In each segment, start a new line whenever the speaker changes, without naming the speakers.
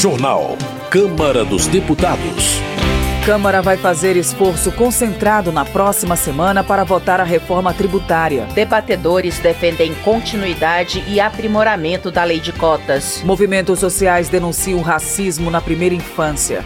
Jornal. Câmara dos Deputados.
Câmara vai fazer esforço concentrado na próxima semana para votar a reforma tributária.
Debatedores defendem continuidade e aprimoramento da lei de cotas.
Movimentos sociais denunciam racismo na primeira infância.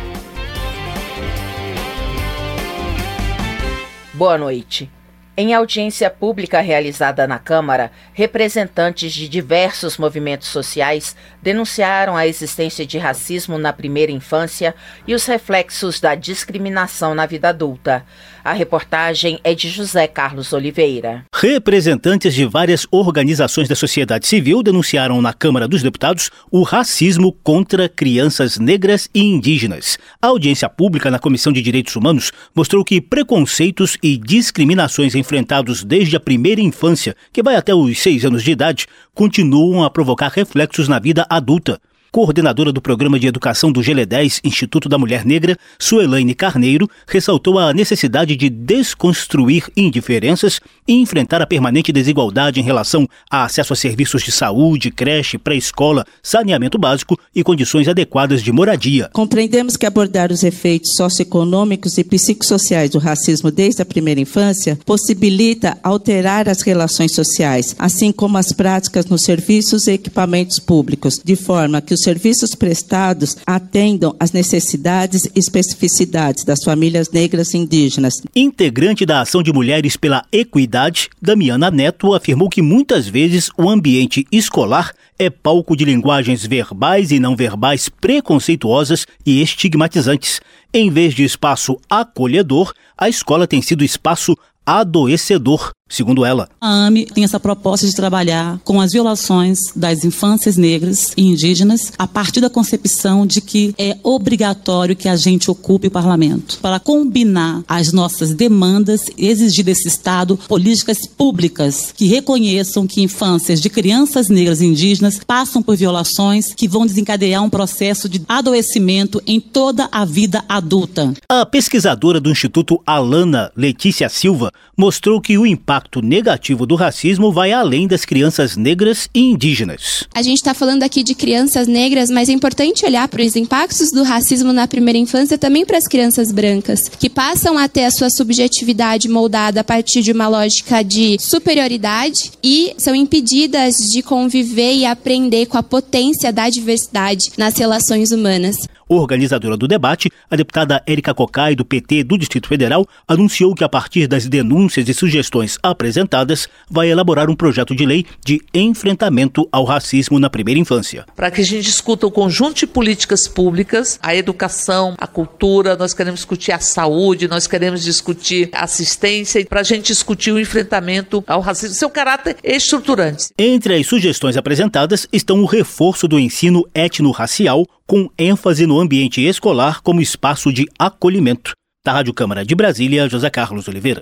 Boa noite. Em audiência pública realizada na Câmara, representantes de diversos movimentos sociais denunciaram a existência de racismo na primeira infância e os reflexos da discriminação na vida adulta. A reportagem é de José Carlos Oliveira.
Representantes de várias organizações da sociedade civil denunciaram na Câmara dos Deputados o racismo contra crianças negras e indígenas. A audiência pública na Comissão de Direitos Humanos mostrou que preconceitos e discriminações enfrentados desde a primeira infância, que vai até os seis anos de idade, continuam a provocar reflexos na vida adulta coordenadora do Programa de Educação do GLE10, Instituto da Mulher Negra, Suelaine Carneiro, ressaltou a necessidade de desconstruir indiferenças e enfrentar a permanente desigualdade em relação a acesso a serviços de saúde, creche, pré-escola, saneamento básico e condições adequadas de moradia.
Compreendemos que abordar os efeitos socioeconômicos e psicossociais do racismo desde a primeira infância possibilita alterar as relações sociais, assim como as práticas nos serviços e equipamentos públicos, de forma que os serviços prestados atendam às necessidades e especificidades das famílias negras e indígenas.
Integrante da Ação de Mulheres pela Equidade, Damiana Neto afirmou que muitas vezes o ambiente escolar é palco de linguagens verbais e não verbais preconceituosas e estigmatizantes. Em vez de espaço acolhedor, a escola tem sido espaço adoecedor, segundo ela.
A AME tem essa proposta de trabalhar com as violações das infâncias negras e indígenas a partir da concepção de que é obrigatório que a gente ocupe o parlamento para combinar as nossas demandas e exigir desse Estado políticas públicas que reconheçam que infâncias de crianças negras e indígenas passam por violações que vão desencadear um processo de adoecimento em toda a vida adulta.
A pesquisadora do Instituto Alana, Letícia Silva, mostrou que o impacto negativo do racismo vai além das crianças negras e indígenas.
A gente está falando aqui de crianças negras, mas é importante olhar para os impactos do racismo na primeira infância também para as crianças brancas, que passam a ter a sua subjetividade moldada a partir de uma lógica de superioridade e são impedidas de conviver e aprender com a potência da diversidade nas relações humanas.
Organizadora do debate, a deputada Érica Cocai, do PT do Distrito Federal, anunciou que, a partir das denúncias e sugestões apresentadas, vai elaborar um projeto de lei de enfrentamento ao racismo na primeira infância.
Para que a gente discuta o conjunto de políticas públicas, a educação, a cultura, nós queremos discutir a saúde, nós queremos discutir a assistência, para a gente discutir o enfrentamento ao racismo, seu caráter estruturante.
Entre as sugestões apresentadas estão o reforço do ensino etno-racial, com ênfase no ambiente escolar como espaço de acolhimento. Da Rádio Câmara de Brasília, José Carlos Oliveira.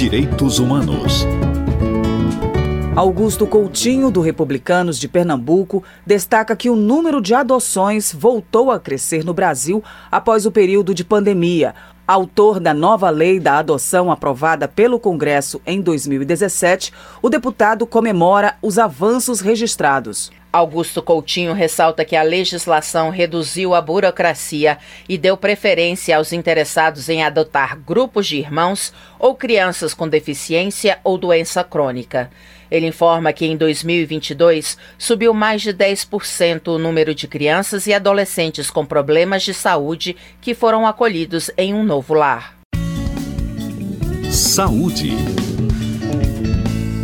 Direitos Humanos.
Augusto Coutinho, do Republicanos de Pernambuco, destaca que o número de adoções voltou a crescer no Brasil após o período de pandemia. Autor da nova lei da adoção aprovada pelo Congresso em 2017, o deputado comemora os avanços registrados.
Augusto Coutinho ressalta que a legislação reduziu a burocracia e deu preferência aos interessados em adotar grupos de irmãos ou crianças com deficiência ou doença crônica. Ele informa que em 2022 subiu mais de 10% o número de crianças e adolescentes com problemas de saúde que foram acolhidos em um novo lar.
Saúde.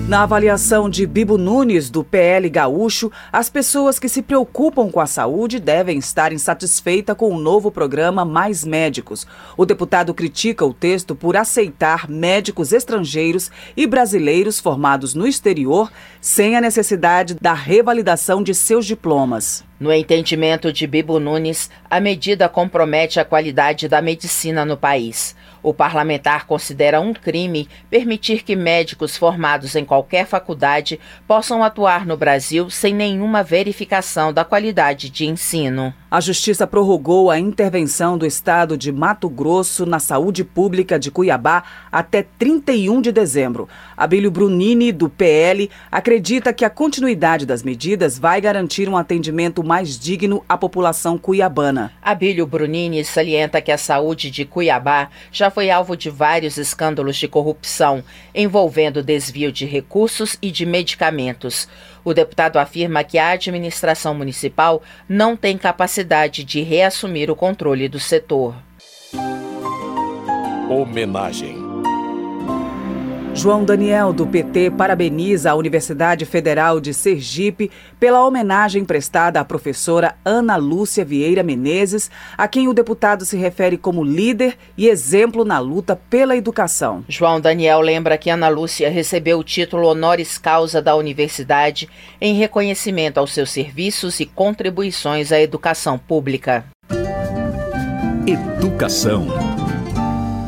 Na avaliação de Bibo Nunes, do PL Gaúcho, as pessoas que se preocupam com a saúde devem estar insatisfeitas com o novo programa Mais Médicos. O deputado critica o texto por aceitar médicos estrangeiros e brasileiros formados no exterior sem a necessidade da revalidação de seus diplomas.
No entendimento de Bibo Nunes, a medida compromete a qualidade da medicina no país. O parlamentar considera um crime permitir que médicos formados em qualquer faculdade possam atuar no Brasil sem nenhuma verificação da qualidade de ensino.
A Justiça prorrogou a intervenção do Estado de Mato Grosso na saúde pública de Cuiabá até 31 de dezembro. Abílio Brunini, do PL, acredita que a continuidade das medidas vai garantir um atendimento mais digno à população cuiabana.
Abílio Brunini salienta que a saúde de Cuiabá já foi alvo de vários escândalos de corrupção, envolvendo desvio de recursos e de medicamentos. O deputado afirma que a administração municipal não tem capacidade de reassumir o controle do setor.
Homenagem.
João Daniel, do PT, parabeniza a Universidade Federal de Sergipe pela homenagem prestada à professora Ana Lúcia Vieira Menezes, a quem o deputado se refere como líder e exemplo na luta pela educação.
João Daniel lembra que Ana Lúcia recebeu o título honoris causa da universidade em reconhecimento aos seus serviços e contribuições à educação pública.
Educação.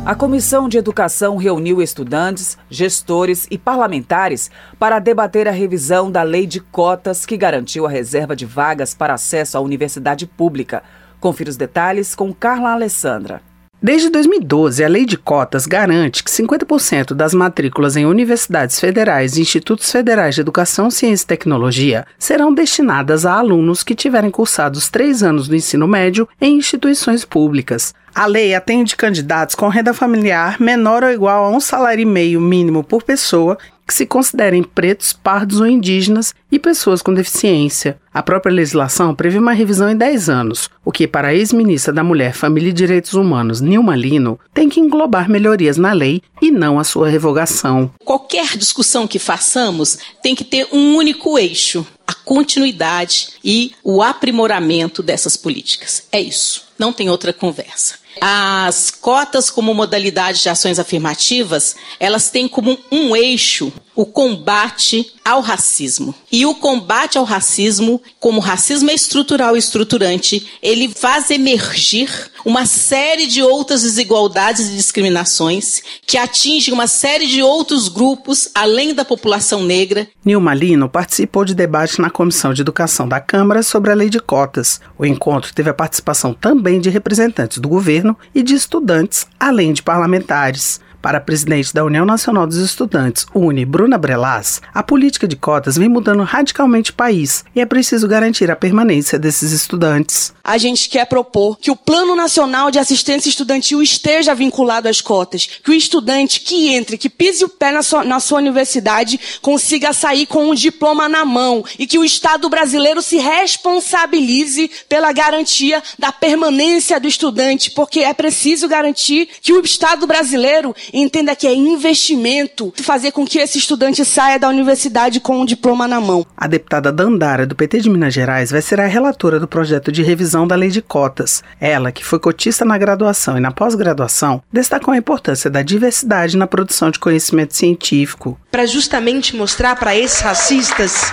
A Comissão de Educação reuniu estudantes, gestores e parlamentares para debater a revisão da lei de cotas que garantiu a reserva de vagas para acesso à universidade pública. Confira os detalhes com Carla Alessandra.
Desde 2012, a Lei de Cotas garante que 50% das matrículas em universidades federais e institutos federais de educação, ciência e tecnologia serão destinadas a alunos que tiverem cursado os três anos do ensino médio em instituições públicas. A lei atende candidatos com renda familiar menor ou igual a um salário e meio mínimo por pessoa que se considerem pretos, pardos ou indígenas e pessoas com deficiência. A própria legislação prevê uma revisão em 10 anos, o que, para a ex-ministra da Mulher, Família e Direitos Humanos, Nilma Lino, tem que englobar melhorias na lei e não a sua revogação.
Qualquer discussão que façamos tem que ter um único eixo: a continuidade e o aprimoramento dessas políticas. É isso. Não tem outra conversa. As cotas como modalidade de ações afirmativas, elas têm como um eixo o combate ao racismo. E o combate ao racismo, como racismo é estrutural e estruturante, ele faz emergir uma série de outras desigualdades e discriminações que atingem uma série de outros grupos além da população negra.
Nilma Lino participou de debate na Comissão de Educação da Câmara sobre a lei de cotas. O encontro teve a participação também de representantes do governo e de estudantes, além de parlamentares. Para a presidente da União Nacional dos Estudantes, UNE, Bruna Brelas, a política de cotas vem mudando radicalmente o país e é preciso garantir a permanência desses estudantes.
A gente quer propor que o Plano Nacional de Assistência Estudantil esteja vinculado às cotas, que o estudante que entre, que pise o pé na sua, na sua universidade, consiga sair com um diploma na mão e que o Estado brasileiro se responsabilize pela garantia da permanência do estudante, porque é preciso garantir que o Estado brasileiro entenda que é investimento fazer com que esse estudante saia da universidade com um diploma na mão.
A deputada Dandara, do PT de Minas Gerais, vai ser a relatora do projeto de revisão da lei de cotas. Ela, que foi cotista na graduação e na pós-graduação, destacou a importância da diversidade na produção de conhecimento científico.
Para justamente mostrar para esses racistas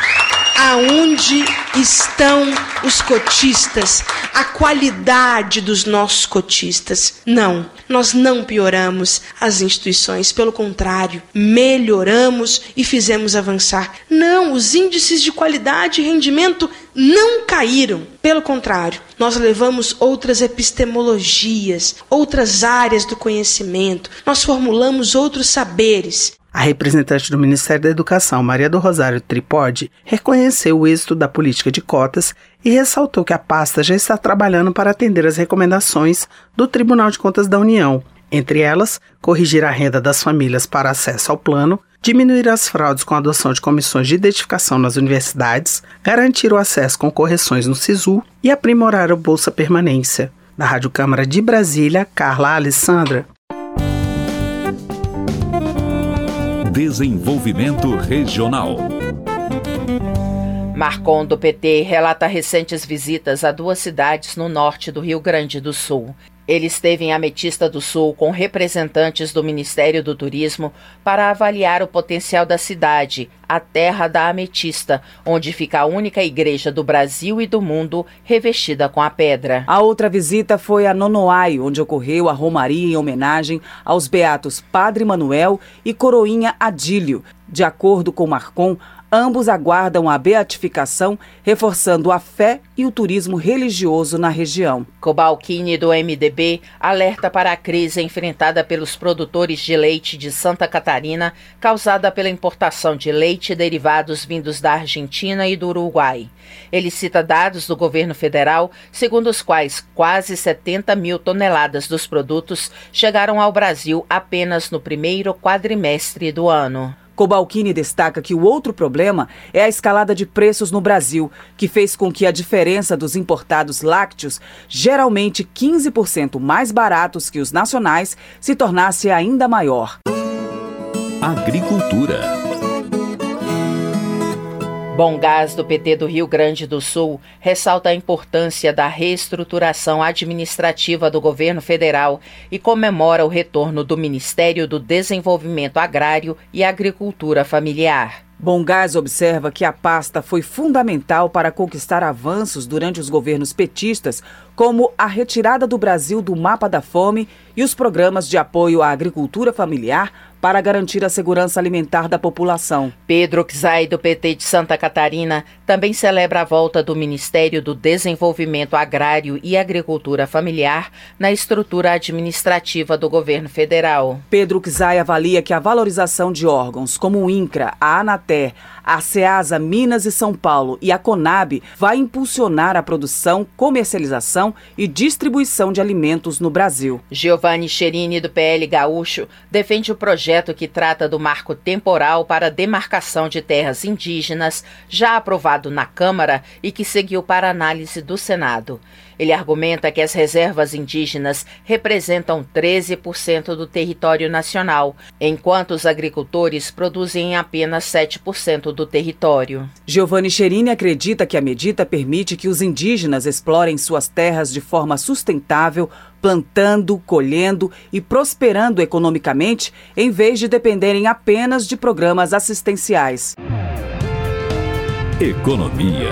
aonde estão os cotistas, a qualidade dos nossos cotistas. Não, nós não pioramos as instituições, pelo contrário, melhoramos e fizemos avançar. Não, os índices de qualidade e rendimento não caíram. Pelo contrário, nós levamos outras epistemologias, outras áreas do conhecimento, nós formulamos outros saberes.
A representante do Ministério da Educação, Maria do Rosário Tripode, reconheceu o êxito da política de cotas e ressaltou que a pasta já está trabalhando para atender as recomendações do Tribunal de Contas da União, entre elas, corrigir a renda das famílias para acesso ao plano, diminuir as fraudes com a adoção de comissões de identificação nas universidades, garantir o acesso com correções no SISU e aprimorar o Bolsa Permanência. Da Rádio Câmara de Brasília, Carla Alessandra.
Desenvolvimento Regional.
Marcon do PT relata recentes visitas a duas cidades no norte do Rio Grande do Sul. Ele esteve em Ametista do Sul com representantes do Ministério do Turismo para avaliar o potencial da cidade, a terra da Ametista, onde fica a única igreja do Brasil e do mundo revestida com a pedra.
A outra visita foi a Nonoai, onde ocorreu a romaria em homenagem aos beatos Padre Manuel e Coroinha Adílio. De acordo com Marcon, Ambos aguardam a beatificação, reforçando a fé e o turismo religioso na região.
Cobalcini, do MDB, alerta para a crise enfrentada pelos produtores de leite de Santa Catarina, causada pela importação de leite e derivados vindos da Argentina e do Uruguai. Ele cita dados do governo federal, segundo os quais quase 70 mil toneladas dos produtos chegaram ao Brasil apenas no primeiro quadrimestre do ano.
Cobalcini destaca que o outro problema é a escalada de preços no Brasil, que fez com que a diferença dos importados lácteos, geralmente 15% mais baratos que os nacionais, se tornasse ainda maior.
Agricultura.
Bom Gás do PT do Rio Grande do Sul ressalta a importância da reestruturação administrativa do governo federal e comemora o retorno do Ministério do Desenvolvimento Agrário e Agricultura Familiar.
Bom Gás observa que a pasta foi fundamental para conquistar avanços durante os governos petistas, como a retirada do Brasil do mapa da fome e os programas de apoio à agricultura familiar para garantir a segurança alimentar da população.
Pedro Czai, do PT de Santa Catarina, também celebra a volta do Ministério do Desenvolvimento Agrário e Agricultura Familiar na estrutura administrativa do governo federal.
Pedro Czai avalia que a valorização de órgãos como o INCRA, a ANATER, a SEASA Minas e São Paulo e a CONAB vai impulsionar a produção, comercialização e distribuição de alimentos no Brasil.
Giovanni Cherini, do PL Gaúcho, defende o projeto que trata do marco temporal para demarcação de terras indígenas, já aprovado na Câmara e que seguiu para análise do Senado. Ele argumenta que as reservas indígenas representam 13% do território nacional, enquanto os agricultores produzem apenas 7% do território.
Giovanni Cherini acredita que a medida permite que os indígenas explorem suas terras de forma sustentável, plantando, colhendo e prosperando economicamente, em vez de dependerem apenas de programas assistenciais.
Economia.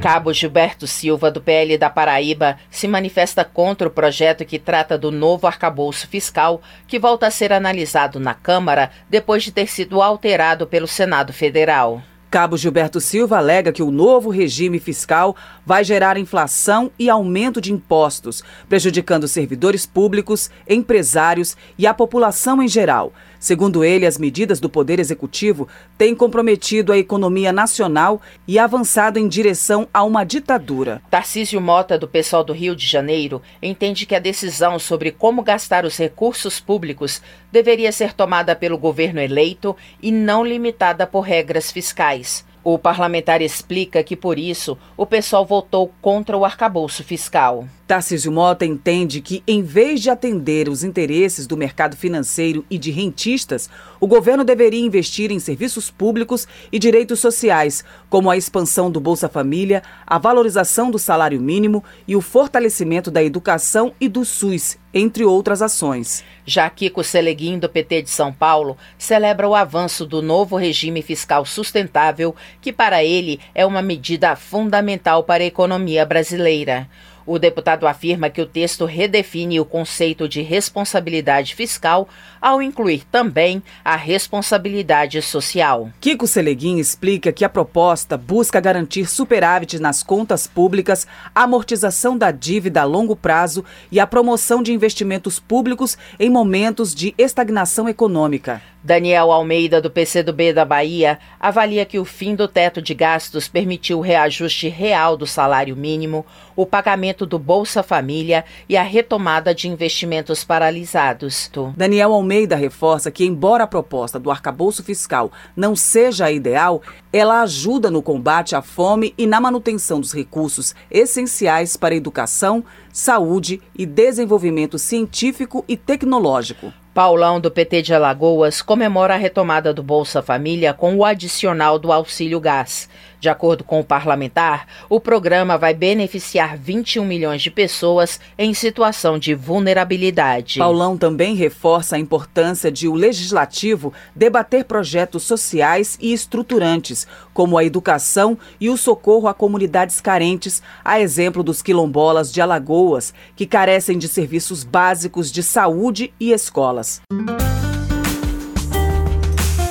Cabo Gilberto Silva, do PL da Paraíba, se manifesta contra o projeto que trata do novo arcabouço fiscal, que volta a ser analisado na Câmara depois de ter sido alterado pelo Senado Federal.
Cabo Gilberto Silva alega que o novo regime fiscal vai gerar inflação e aumento de impostos, prejudicando servidores públicos, empresários e a população em geral. Segundo ele, as medidas do Poder Executivo têm comprometido a economia nacional e avançado em direção a uma ditadura.
Tarcísio Mota, do Pessoal do Rio de Janeiro, entende que a decisão sobre como gastar os recursos públicos deveria ser tomada pelo governo eleito e não limitada por regras fiscais. O parlamentar explica que, por isso, o pessoal votou contra o arcabouço fiscal.
Tarcísio Mota entende que, em vez de atender os interesses do mercado financeiro e de rentistas, o governo deveria investir em serviços públicos e direitos sociais, como a expansão do Bolsa Família, a valorização do salário mínimo e o fortalecimento da educação e do SUS, entre outras ações.
Já Kiko Seleguin, do PT de São Paulo, celebra o avanço do novo regime fiscal sustentável, que para ele é uma medida fundamental para a economia brasileira. O deputado afirma que o texto redefine o conceito de responsabilidade fiscal ao incluir também a responsabilidade social.
Kiko Seleguin explica que a proposta busca garantir superávit nas contas públicas, amortização da dívida a longo prazo e a promoção de investimentos públicos em momentos de estagnação econômica.
Daniel Almeida, do PCdoB da Bahia, avalia que o fim do teto de gastos permitiu o reajuste real do salário mínimo, o pagamento do Bolsa Família e a retomada de investimentos paralisados.
Daniel Almeida reforça que, embora a proposta do arcabouço fiscal não seja a ideal, ela ajuda no combate à fome e na manutenção dos recursos essenciais para a educação, saúde e desenvolvimento científico e tecnológico.
Paulão, do PT de Alagoas, comemora a retomada do Bolsa Família com o adicional do auxílio gás. De acordo com o parlamentar, o programa vai beneficiar 21 milhões de pessoas em situação de vulnerabilidade.
Paulão também reforça a importância de o legislativo debater projetos sociais e estruturantes, como a educação e o socorro a comunidades carentes, a exemplo dos quilombolas de Alagoas, que carecem de serviços básicos de saúde e escolas.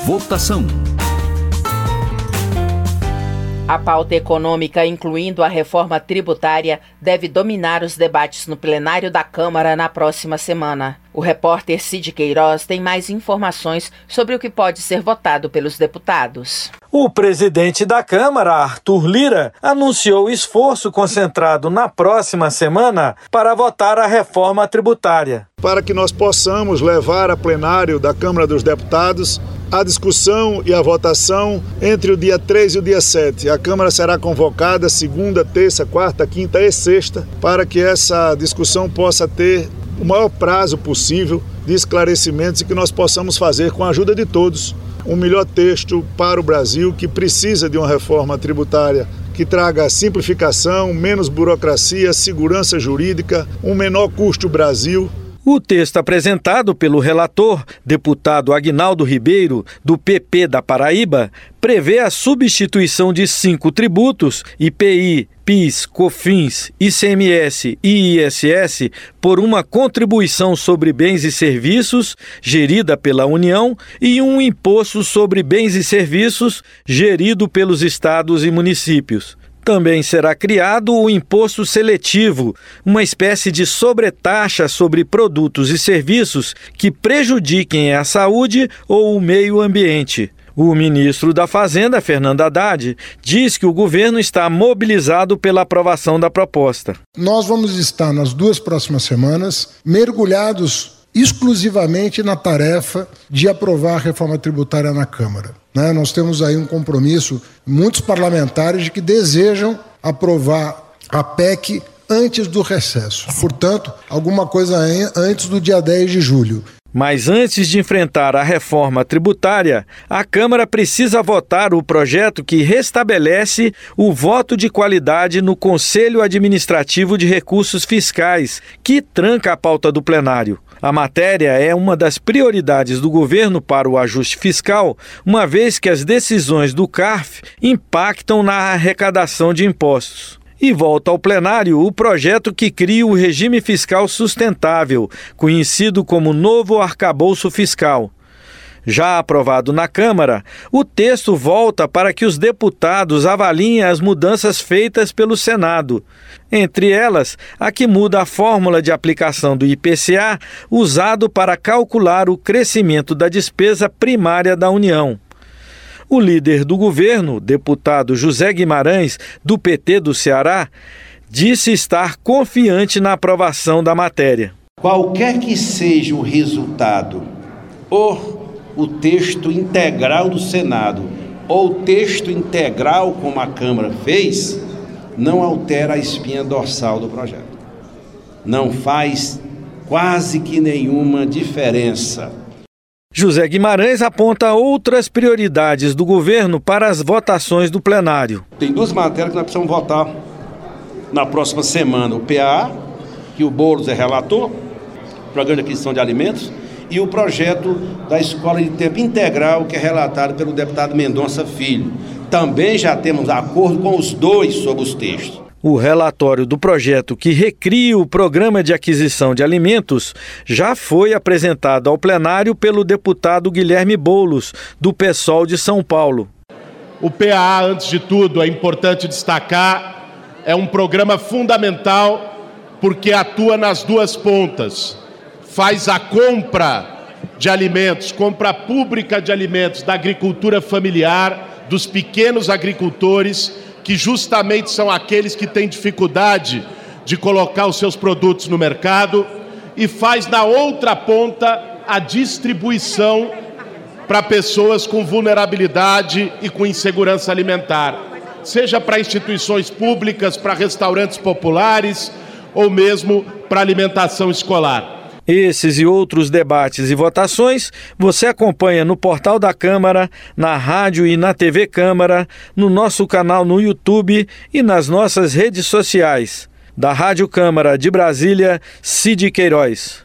Votação.
A pauta econômica, incluindo a reforma tributária, deve dominar os debates no plenário da Câmara na próxima semana. O repórter Cid Queiroz tem mais informações sobre o que pode ser votado pelos deputados.
O presidente da Câmara, Arthur Lira, anunciou esforço concentrado na próxima semana para votar a reforma tributária.
Para que nós possamos levar a plenário da Câmara dos Deputados a discussão e a votação entre o dia 3 e o dia 7. A Câmara será convocada segunda, terça, quarta, quinta e sexta para que essa discussão possa ter o maior prazo possível de esclarecimentos e que nós possamos fazer com a ajuda de todos um melhor texto para o Brasil que precisa de uma reforma tributária que traga simplificação, menos burocracia, segurança jurídica, um menor custo Brasil
o texto apresentado pelo relator, deputado Agnaldo Ribeiro, do PP da Paraíba, prevê a substituição de cinco tributos, IPI, PIS, COFINS, ICMS e ISS, por uma contribuição sobre bens e serviços, gerida pela União, e um imposto sobre bens e serviços, gerido pelos estados e municípios. Também será criado o imposto seletivo, uma espécie de sobretaxa sobre produtos e serviços que prejudiquem a saúde ou o meio ambiente. O ministro da Fazenda, Fernando Haddad, diz que o governo está mobilizado pela aprovação da proposta.
Nós vamos estar nas duas próximas semanas mergulhados exclusivamente na tarefa de aprovar a reforma tributária na Câmara. Né? Nós temos aí um compromisso, muitos parlamentares, de que desejam aprovar a PEC antes do recesso. Portanto, alguma coisa antes do dia 10 de julho.
Mas antes de enfrentar a reforma tributária, a Câmara precisa votar o projeto que restabelece o voto de qualidade no Conselho Administrativo de Recursos Fiscais, que tranca a pauta do plenário. A matéria é uma das prioridades do governo para o ajuste fiscal, uma vez que as decisões do CARF impactam na arrecadação de impostos. E volta ao plenário o projeto que cria o regime fiscal sustentável, conhecido como Novo Arcabouço Fiscal. Já aprovado na Câmara, o texto volta para que os deputados avaliem as mudanças feitas pelo Senado. Entre elas, a que muda a fórmula de aplicação do IPCA usado para calcular o crescimento da despesa primária da União. O líder do governo, deputado José Guimarães, do PT do Ceará, disse estar confiante na aprovação da matéria.
Qualquer que seja o resultado, ou o texto integral do Senado ou o texto integral como a Câmara fez, não altera a espinha dorsal do projeto. Não faz quase que nenhuma diferença.
José Guimarães aponta outras prioridades do governo para as votações do plenário.
Tem duas matérias que nós precisamos votar na próxima semana: o PA, que o Boulos é relator, Programa de Aquisição de Alimentos, e o projeto da Escola de Tempo Integral, que é relatado pelo deputado Mendonça Filho. Também já temos acordo com os dois sobre os textos.
O relatório do projeto que recria o programa de aquisição de alimentos já foi apresentado ao plenário pelo deputado Guilherme Bolos, do PSOL de São Paulo.
O PAA, antes de tudo, é importante destacar, é um programa fundamental porque atua nas duas pontas faz a compra de alimentos, compra pública de alimentos da agricultura familiar, dos pequenos agricultores, que justamente são aqueles que têm dificuldade de colocar os seus produtos no mercado, e faz na outra ponta a distribuição para pessoas com vulnerabilidade e com insegurança alimentar, seja para instituições públicas, para restaurantes populares ou mesmo para alimentação escolar.
Esses e outros debates e votações você acompanha no portal da Câmara, na rádio e na TV Câmara, no nosso canal no YouTube e nas nossas redes sociais. Da Rádio Câmara de Brasília, Cid Queiroz.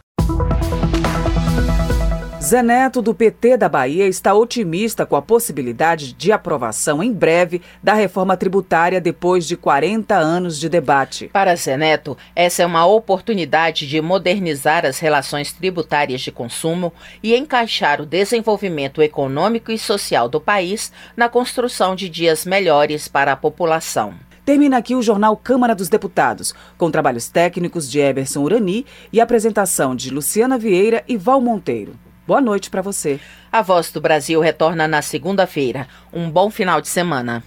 Zé Neto, do PT da Bahia, está otimista com a possibilidade de aprovação em breve da reforma tributária depois de 40 anos de debate.
Para Zé Neto, essa é uma oportunidade de modernizar as relações tributárias de consumo e encaixar o desenvolvimento econômico e social do país na construção de dias melhores para a população.
Termina aqui o jornal Câmara dos Deputados, com trabalhos técnicos de Eberson Urani e apresentação de Luciana Vieira e Val Monteiro. Boa noite para você.
A Voz do Brasil retorna na segunda-feira. Um bom final de semana.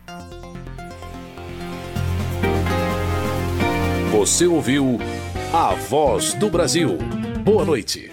Você ouviu A Voz do Brasil. Boa noite.